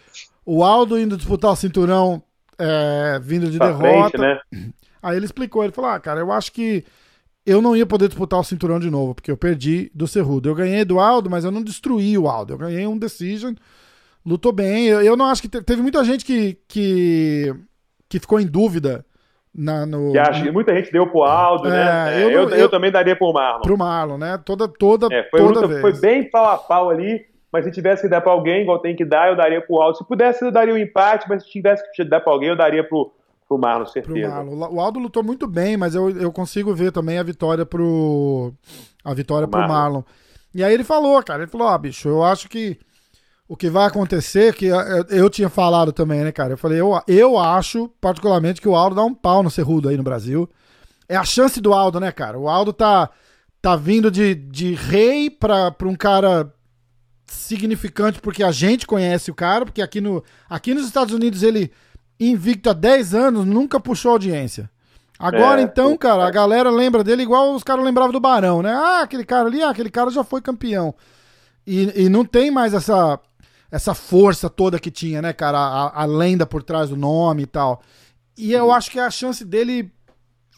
o Aldo indo disputar o cinturão é, vindo de Pra derrota. frente, né? Aí ele explicou, ele falou, ah, cara, eu acho que eu não ia poder disputar o cinturão de novo, porque eu perdi do Cerrudo. Eu ganhei do Aldo, mas eu não destruí o Aldo. Eu ganhei um decision, lutou bem. Eu, eu não acho que te- teve muita gente que, que, que ficou em dúvida na, no, Que acho que muita gente deu pro Aldo, É, né? É, eu eu, não- eu, eu- também daria pro Marlon. pro Marlon, né? Toda, toda, É, foi, toda luta- foi bem pau a pau ali, mas se tivesse que dar pra alguém, igual tem que dar, eu daria pro Aldo. Se pudesse, eu daria o empate, mas se tivesse que dar pra alguém, eu daria pro, pro Marlon, pro certeza. Marlon. O Aldo lutou muito bem, mas eu, eu consigo ver também a vitória pro a vitória pro Marlon. Marlon. E aí ele falou, cara, ele falou, ó, bicho, eu acho que o que vai acontecer, que eu, eu tinha falado também, né, cara? Eu falei, eu, eu acho, particularmente, que o Aldo dá um pau no Cerrudo aí no Brasil. É a chance do Aldo, né, cara? O Aldo tá, tá vindo de, de rei pra, pra um cara significante porque a gente conhece o cara, porque aqui, no, aqui nos Estados Unidos ele, invicto há 10 anos, nunca puxou audiência. Agora É, então, cara, a cara. galera lembra dele igual os caras lembravam do Barão, né? Ah, aquele cara ali, ah, aquele cara já foi campeão. E, e não tem mais essa, essa força toda que tinha, né, cara? A, a lenda por trás do nome e tal. E eu acho que é a chance dele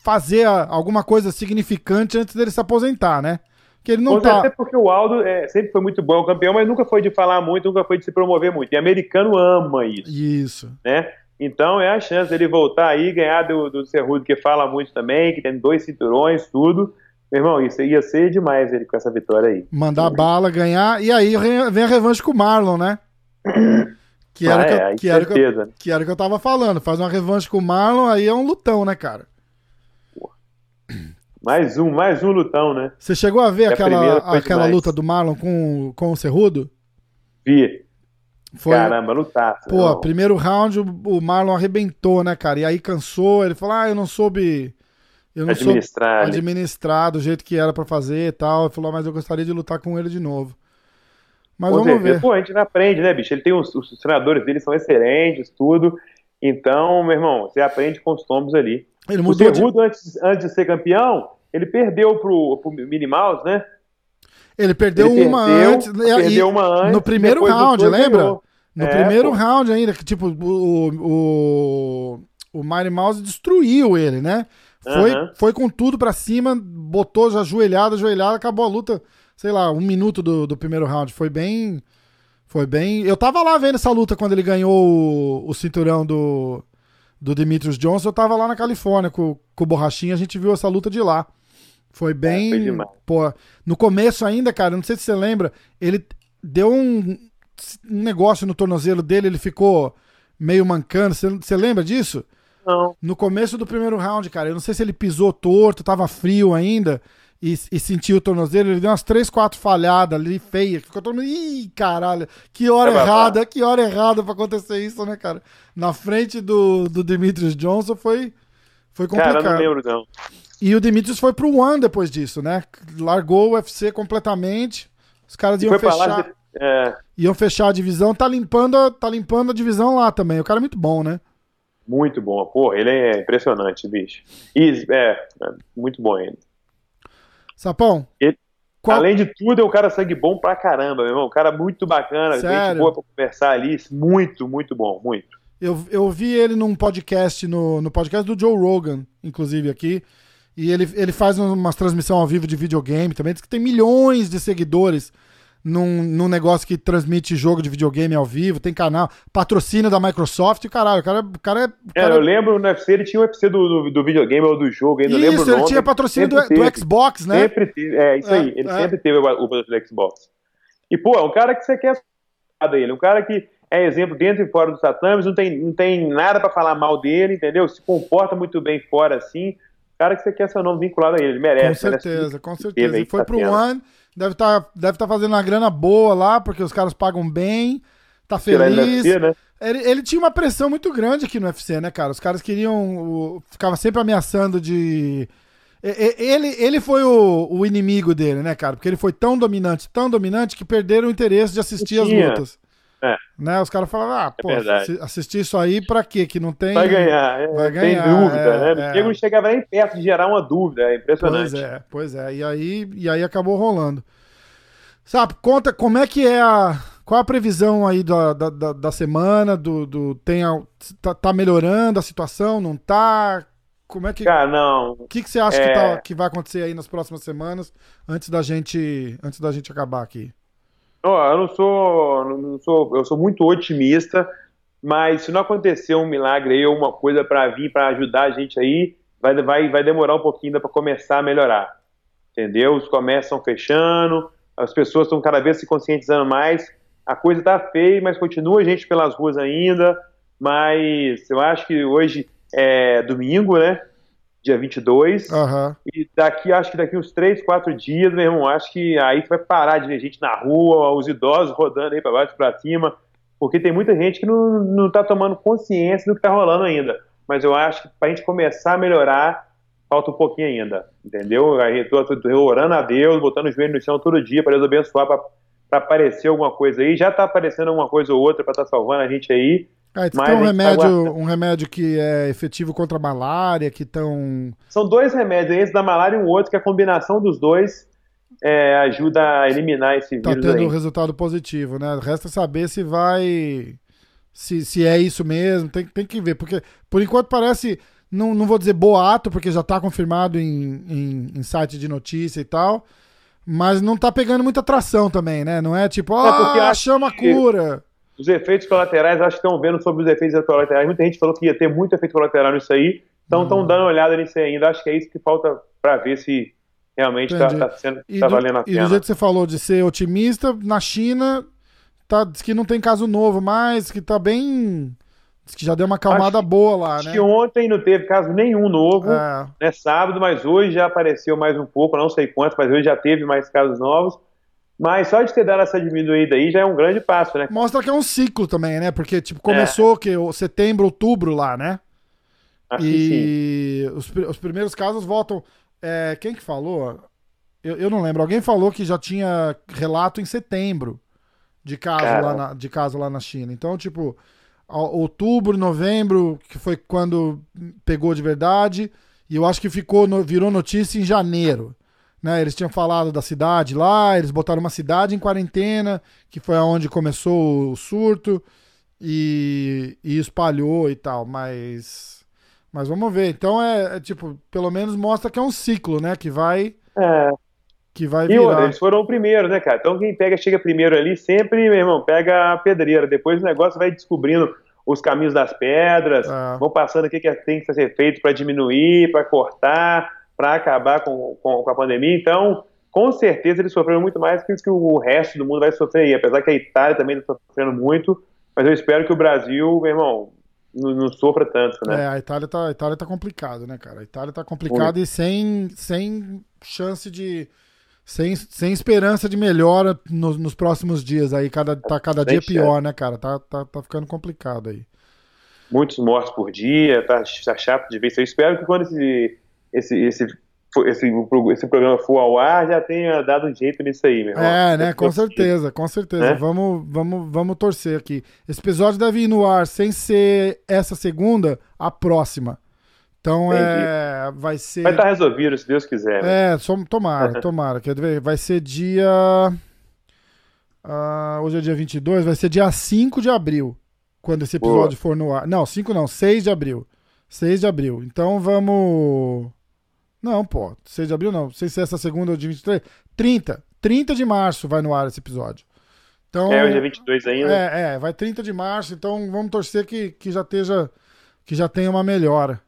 fazer alguma coisa significante antes dele se aposentar, né? Que ele não tá. certeza porque o Aldo é, sempre foi muito bom campeão, mas nunca foi de falar muito, nunca foi de se promover muito. E americano ama isso, Isso. né? Então é a chance dele voltar aí, ganhar do, do Cerrudo, que fala muito também, que tem dois cinturões, tudo. Meu irmão, isso ia ser demais ele com essa vitória aí. Mandar bala, ganhar. E aí vem a revanche com o Marlon, né? Que era, Ah, que, é, eu- que, era que, eu, que era o que eu tava falando. Faz uma revanche com o Marlon, aí é um lutão, né, cara? Mais um, mais um lutão, né? Você chegou a ver a aquela, foi aquela demais. luta do Marlon com, com o Cerrudo? Vi. Foi. Caramba, lutaço. Pô, irmão. primeiro round o Marlon arrebentou, né, cara? E aí cansou, ele falou: ah, eu não soube. Eu não administrar. né? administrar do jeito que era pra fazer e tal. Ele falou, "Ah, mas eu gostaria de lutar com ele de novo. Mas vamos ver. Pô, a gente não aprende, né, bicho? Ele tem os, os treinadores dele são excelentes, tudo. Então, meu irmão, você aprende com os tombos ali. Ele O mudou de, Cerrudo, antes, antes de ser campeão, ele perdeu pro, pro Minnie Mouse, né? Ele perdeu Ele uma perdeu, antes. perdeu uma antes, no primeiro round, lembra? ganhou. No É, primeiro pô. round ainda, que tipo, o, o, o Mighty Mouse destruiu ele, né? Foi, Aham. foi com tudo pra cima, botou já ajoelhada, ajoelhada, acabou a luta, sei lá, um minuto do, do primeiro round. Foi bem. Foi bem. Eu tava lá vendo essa luta quando ele ganhou o, o cinturão do, do Demetrius Johnson. Eu tava lá na Califórnia com, com o Borrachinha, a gente viu essa luta de lá. Foi bem. É, foi pô, no começo ainda, cara, não sei se você lembra, ele deu um, um negócio no tornozelo dele, ele ficou meio mancando. Você, você lembra disso? Não. No começo do primeiro round, cara, eu não sei se ele pisou torto, tava frio ainda e, e sentiu o tornozelo, ele deu umas três, quatro falhadas ali, feias. Ficou todo mundo. Ih, caralho, que hora é errada, que hora errada pra acontecer isso, né, cara? Na frente do, do Demetrius Johnson foi, foi complicado. Cara, não lembro, não. E o Demetrius foi pro One depois disso, né? Largou o UFC completamente. Os caras iam fechar. De... É. Iam fechar a divisão, tá limpando, tá limpando a divisão lá também. O cara é muito bom, né? Muito bom. Pô, ele é impressionante, bicho. E, é, é muito bom ele. Sapão. Ele, qual... Além de tudo, é um cara sangue bom pra caramba, meu irmão. Um cara muito bacana, Sério? gente boa pra conversar ali. Muito, muito bom, muito. Eu, eu vi ele num podcast, no, no podcast do Joe Rogan, inclusive aqui. E ele, ele faz umas transmissão ao vivo de videogame também. Diz que tem milhões de seguidores num, num negócio que transmite jogo de videogame ao vivo, tem canal, patrocínio da Microsoft, caralho, o cara, o cara é. O é, cara... É, eu lembro no UFC ele tinha o UFC do, do, do videogame ou do jogo, ainda isso, lembro o nome. ele tinha patrocínio do, do, Xbox, né? Sempre teve, é, isso é, aí, ele é. sempre teve o patrocínio do Xbox. E, pô, é um cara que você quer dele, um cara que é exemplo dentro e fora dos tatames, não tem, não tem nada para falar mal dele, entendeu? Se comporta muito bem fora assim. Cara que você quer seu nome vinculado a ele, ele merece. Com certeza, merece com certeza. E foi pro One Deve estar tá, deve tá fazendo uma grana boa lá, porque os caras pagam bem. Tá feliz. UFC, né? ele, ele, tinha uma pressão muito grande aqui no UFC, né, cara? Os caras queriam. O, ficava sempre ameaçando de. Ele, ele foi o, o, inimigo dele, né, cara? Porque ele foi tão dominante, tão dominante, que perderam o interesse de assistir as lutas. É. Né? Os caras falavam, ah, é pô, assistir isso aí pra quê? Que não tem. Vai ganhar, é, vai ganhar. Tem dúvida, é, né? É. Não chegava nem perto de gerar uma dúvida, é impressionante. Pois é, pois é. E aí, e aí acabou rolando. Sabe, conta como é que é a. Qual a previsão aí da, da, da semana? Do, do, tem a, tá, tá, melhorando a situação? Não tá? Como é que. Cara, não. O que, que você acha que, tá, que vai acontecer aí nas próximas semanas antes da gente, antes da gente acabar aqui? Eu não sou, não sou, eu sou muito otimista, mas se não acontecer um milagre aí, uma coisa para vir para ajudar a gente aí, vai, vai, vai demorar um pouquinho para começar a melhorar, entendeu? Os comércios estão fechando, as pessoas estão cada vez se conscientizando mais, a coisa está feia, mas continua gente pelas ruas ainda, mas eu acho que hoje é domingo, né? Dia 22. Uhum. E daqui, acho que daqui uns 3, 4 dias, meu irmão, acho que aí vai parar de ver gente na rua, os idosos rodando aí para baixo para cima, porque tem muita gente que não, não tá tomando consciência do que tá rolando ainda. Mas eu acho que para a gente começar a melhorar, falta um pouquinho ainda, entendeu? Aí tô, tô orando a Deus, botando o joelho no chão todo dia para Deus abençoar, para aparecer alguma coisa aí. Já tá aparecendo alguma coisa ou outra para estar tá salvando a gente aí. Ah, então tem um remédio, um remédio que é efetivo contra a malária, que estão. São dois remédios, esse da malária e um outro, que a combinação dos dois é, ajuda a eliminar esse tá vírus. Tá tendo aí. um resultado positivo, né? Resta saber se vai. Se, se é isso mesmo, tem, tem que ver, porque por enquanto parece. Não, não vou dizer boato, porque já está confirmado em, em, em site de notícia e tal. Mas não tá pegando muita atração também, né? Não é tipo, ó, oh, é chama a cura. Os efeitos colaterais, acho que estão vendo sobre os efeitos colaterais. Muita gente falou que ia ter muito efeito colateral nisso aí. Então estão hum. dando uma olhada nisso aí ainda. Acho que é isso que falta para ver se realmente está tá sendo tá valendo a pena. E do jeito que você falou de ser otimista, na China tá, diz que não tem caso novo mais, que tá bem. Diz que já deu uma acalmada acho, boa lá, acho né? que ontem não teve caso nenhum novo, é. né? Sábado, mas hoje já apareceu mais um pouco, não sei quantos, mas hoje já teve mais casos novos. Mas só de ter dado essa diminuída aí já é um grande passo, né? Mostra que é um ciclo também, né? Porque, tipo, começou é. que o setembro, outubro lá, né? Acho e os, os, primeiros casos voltam. É, quem que falou? Eu, eu, não lembro. Alguém falou que já tinha relato em setembro de caso, lá na, de caso lá na China. Então, tipo, outubro, novembro, que foi quando pegou de verdade. E eu acho que ficou, virou notícia em janeiro. Né, eles tinham falado da cidade lá, eles botaram uma cidade em quarentena, que foi aonde começou o surto e, e espalhou e tal, mas mas vamos ver. Então é, é, tipo, pelo menos mostra que é um ciclo, né, que vai é. que vai virar. E outra, eles foram o primeiro, né, cara? Então quem pega, chega primeiro ali, sempre, meu irmão, pega a pedreira. Depois o negócio vai descobrindo os caminhos das pedras, é. vão passando o que, que tem que ser feito para diminuir, para cortar, para acabar com, com, com, a pandemia. Então, com certeza eles sofreram muito mais que o resto do mundo vai sofrer aí. Apesar que a Itália também está sofrendo muito, mas eu espero que o Brasil, meu irmão, não, não sofra tanto, né? É, a Itália tá, a Itália tá complicado, né, cara? A Itália tá complicada e sem, sem chance de. Sem, sem esperança de melhora nos, nos próximos dias aí, cada, tá cada dia pior, né, cara? Tá, tá, tá ficando complicado aí. Muitos mortos por dia, tá, tá chato de ver isso. Eu espero que quando esse, esse, esse esse, esse programa for ao ar já tenha dado jeito nisso aí, meu irmão. É, né? Com certeza, com certeza. Né? Vamos, vamos, vamos torcer aqui. Esse episódio deve ir no ar sem ser essa segunda, a próxima. Então é, vai ser. Vai estar tá resolvido, se Deus quiser. Né? É, só, tomara, tomara. Quer ver? Vai ser dia. Uh, hoje é dia 22, vai ser dia 5 de abril, quando esse episódio Boa. for no ar. Não, 5 não, 6 de abril. 6 de abril. Então vamos. Não, pô, 6 de abril não. Não sei se é essa segunda ou de 23. 30. 30 de março vai no ar esse episódio. Então, é, hoje é 22 ainda. É, é, vai 30 de março, então vamos torcer que, que já esteja. que já tenha uma melhora.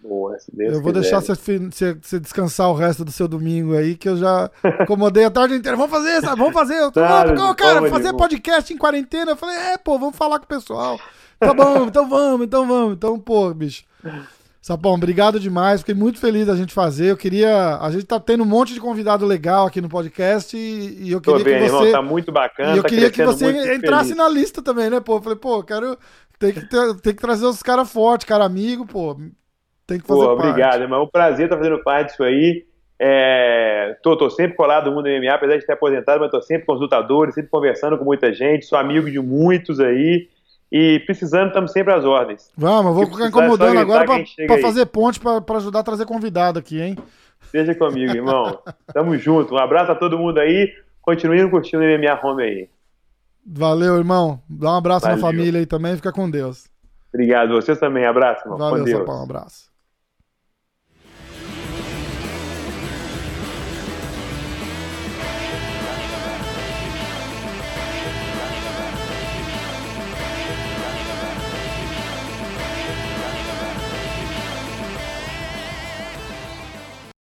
Boa, se Deus eu vou quiser. deixar você, você, descansar o resto do seu domingo aí, que eu já acomodei a tarde inteira. Vamos fazer, sabe? Vamos fazer. Eu tô, claro, cara, fazer podcast em quarentena. Eu falei, é, pô, vamos falar com o pessoal. Tá bom, então vamos, então vamos. Então, pô, bicho. Sapão, obrigado demais. Fiquei muito feliz da gente fazer. Eu queria. A gente tá tendo um monte de convidado legal aqui no podcast e, e eu queria Tô bem, que você. Irmão, tá muito bacana. E eu tá queria que você entrasse feliz. na lista também, né, pô? Eu falei, pô, quero. Tem que, ter, tem que trazer os caras fortes, cara amigo, pô. Tem que fazer pô, parte. Obrigado, irmão. É um prazer estar fazendo parte disso aí. É, tô, tô sempre colado no mundo do MMA, apesar de ter aposentado, mas tô sempre consultador, sempre conversando com muita gente, sou amigo de muitos aí. E precisando, estamos sempre às ordens. Vamos, vou ficar incomodando agora para fazer ponte, para ajudar a trazer convidado aqui, hein? Seja comigo, irmão. Tamo junto. Um abraço a todo mundo aí. Continue curtindo o MMA Home aí. Valeu, irmão. Dá um abraço Valeu. na família aí também. Fica com Deus. Obrigado. Vocês também. Abraço, irmão. Valeu, com Deus. Sapão, um abraço.